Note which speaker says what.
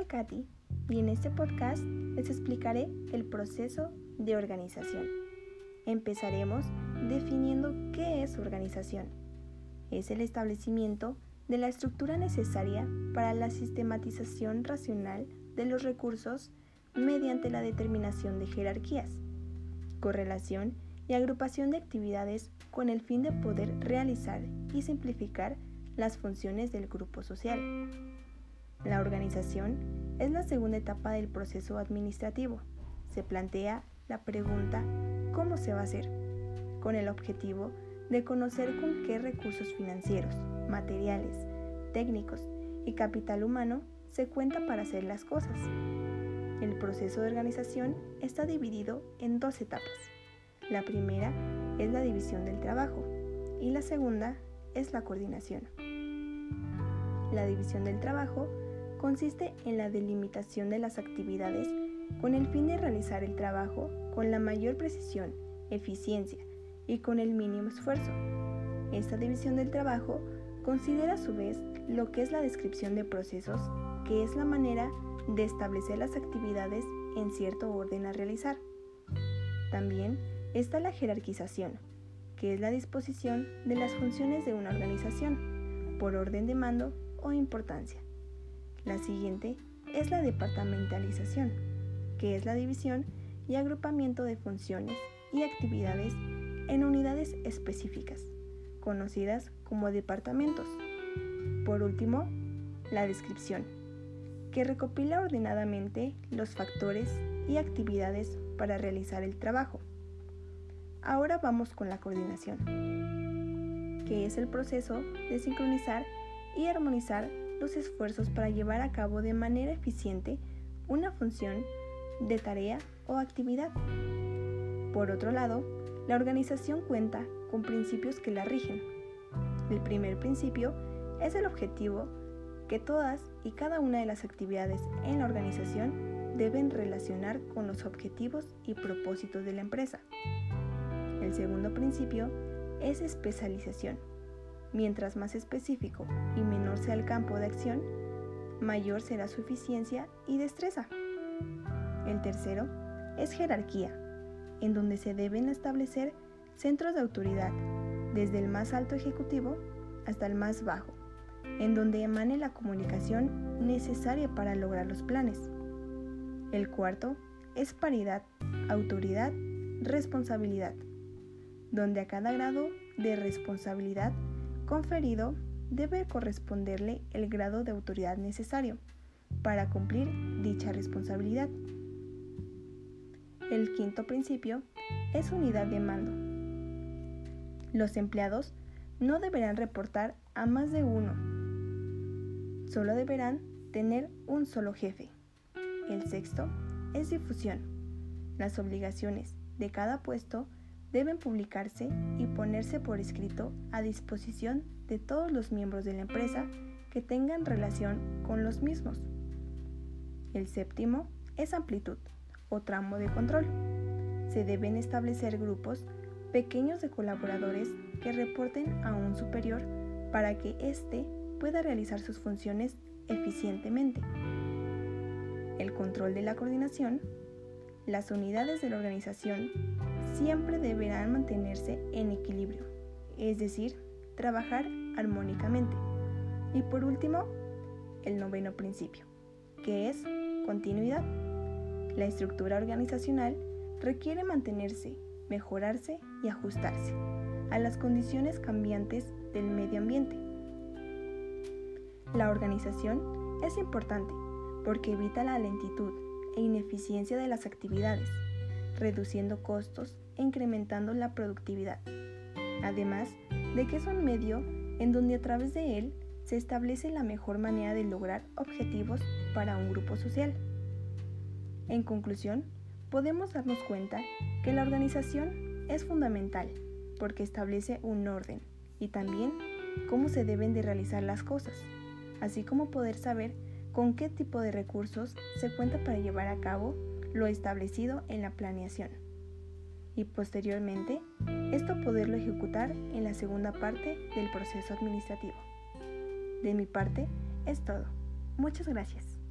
Speaker 1: Katy y en este podcast les explicaré el proceso de organización. Empezaremos definiendo qué es organización. Es el establecimiento de la estructura necesaria para la sistematización racional de los recursos mediante la determinación de jerarquías, correlación y agrupación de actividades con el fin de poder realizar y simplificar las funciones del grupo social. La organización es la segunda etapa del proceso administrativo. Se plantea la pregunta ¿cómo se va a hacer? con el objetivo de conocer con qué recursos financieros, materiales, técnicos y capital humano se cuenta para hacer las cosas. El proceso de organización está dividido en dos etapas. La primera es la división del trabajo y la segunda es la coordinación. La división del trabajo consiste en la delimitación de las actividades con el fin de realizar el trabajo con la mayor precisión, eficiencia y con el mínimo esfuerzo. Esta división del trabajo considera a su vez lo que es la descripción de procesos, que es la manera de establecer las actividades en cierto orden a realizar. También está la jerarquización, que es la disposición de las funciones de una organización por orden de mando o importancia. La siguiente es la departamentalización, que es la división y agrupamiento de funciones y actividades en unidades específicas, conocidas como departamentos. Por último, la descripción, que recopila ordenadamente los factores y actividades para realizar el trabajo. Ahora vamos con la coordinación, que es el proceso de sincronizar y armonizar los esfuerzos para llevar a cabo de manera eficiente una función de tarea o actividad. Por otro lado, la organización cuenta con principios que la rigen. El primer principio es el objetivo que todas y cada una de las actividades en la organización deben relacionar con los objetivos y propósitos de la empresa. El segundo principio es especialización Mientras más específico y menor sea el campo de acción, mayor será su eficiencia y destreza. El tercero es jerarquía, en donde se deben establecer centros de autoridad, desde el más alto ejecutivo hasta el más bajo, en donde emane la comunicación necesaria para lograr los planes. El cuarto es paridad, autoridad, responsabilidad, donde a cada grado de responsabilidad conferido debe corresponderle el grado de autoridad necesario para cumplir dicha responsabilidad. El quinto principio es unidad de mando. Los empleados no deberán reportar a más de uno. Solo deberán tener un solo jefe. El sexto es difusión. Las obligaciones de cada puesto deben publicarse y ponerse por escrito a disposición de todos los miembros de la empresa que tengan relación con los mismos. El séptimo es amplitud o tramo de control. Se deben establecer grupos pequeños de colaboradores que reporten a un superior para que éste pueda realizar sus funciones eficientemente. El control de la coordinación. Las unidades de la organización siempre deberán mantenerse en equilibrio, es decir, trabajar armónicamente. Y por último, el noveno principio, que es continuidad. La estructura organizacional requiere mantenerse, mejorarse y ajustarse a las condiciones cambiantes del medio ambiente. La organización es importante porque evita la lentitud e ineficiencia de las actividades, reduciendo costos incrementando la productividad. Además de que es un medio en donde a través de él se establece la mejor manera de lograr objetivos para un grupo social. En conclusión, podemos darnos cuenta que la organización es fundamental porque establece un orden y también cómo se deben de realizar las cosas, así como poder saber con qué tipo de recursos se cuenta para llevar a cabo lo establecido en la planeación. Y posteriormente, esto poderlo ejecutar en la segunda parte del proceso administrativo. De mi parte, es todo. Muchas gracias.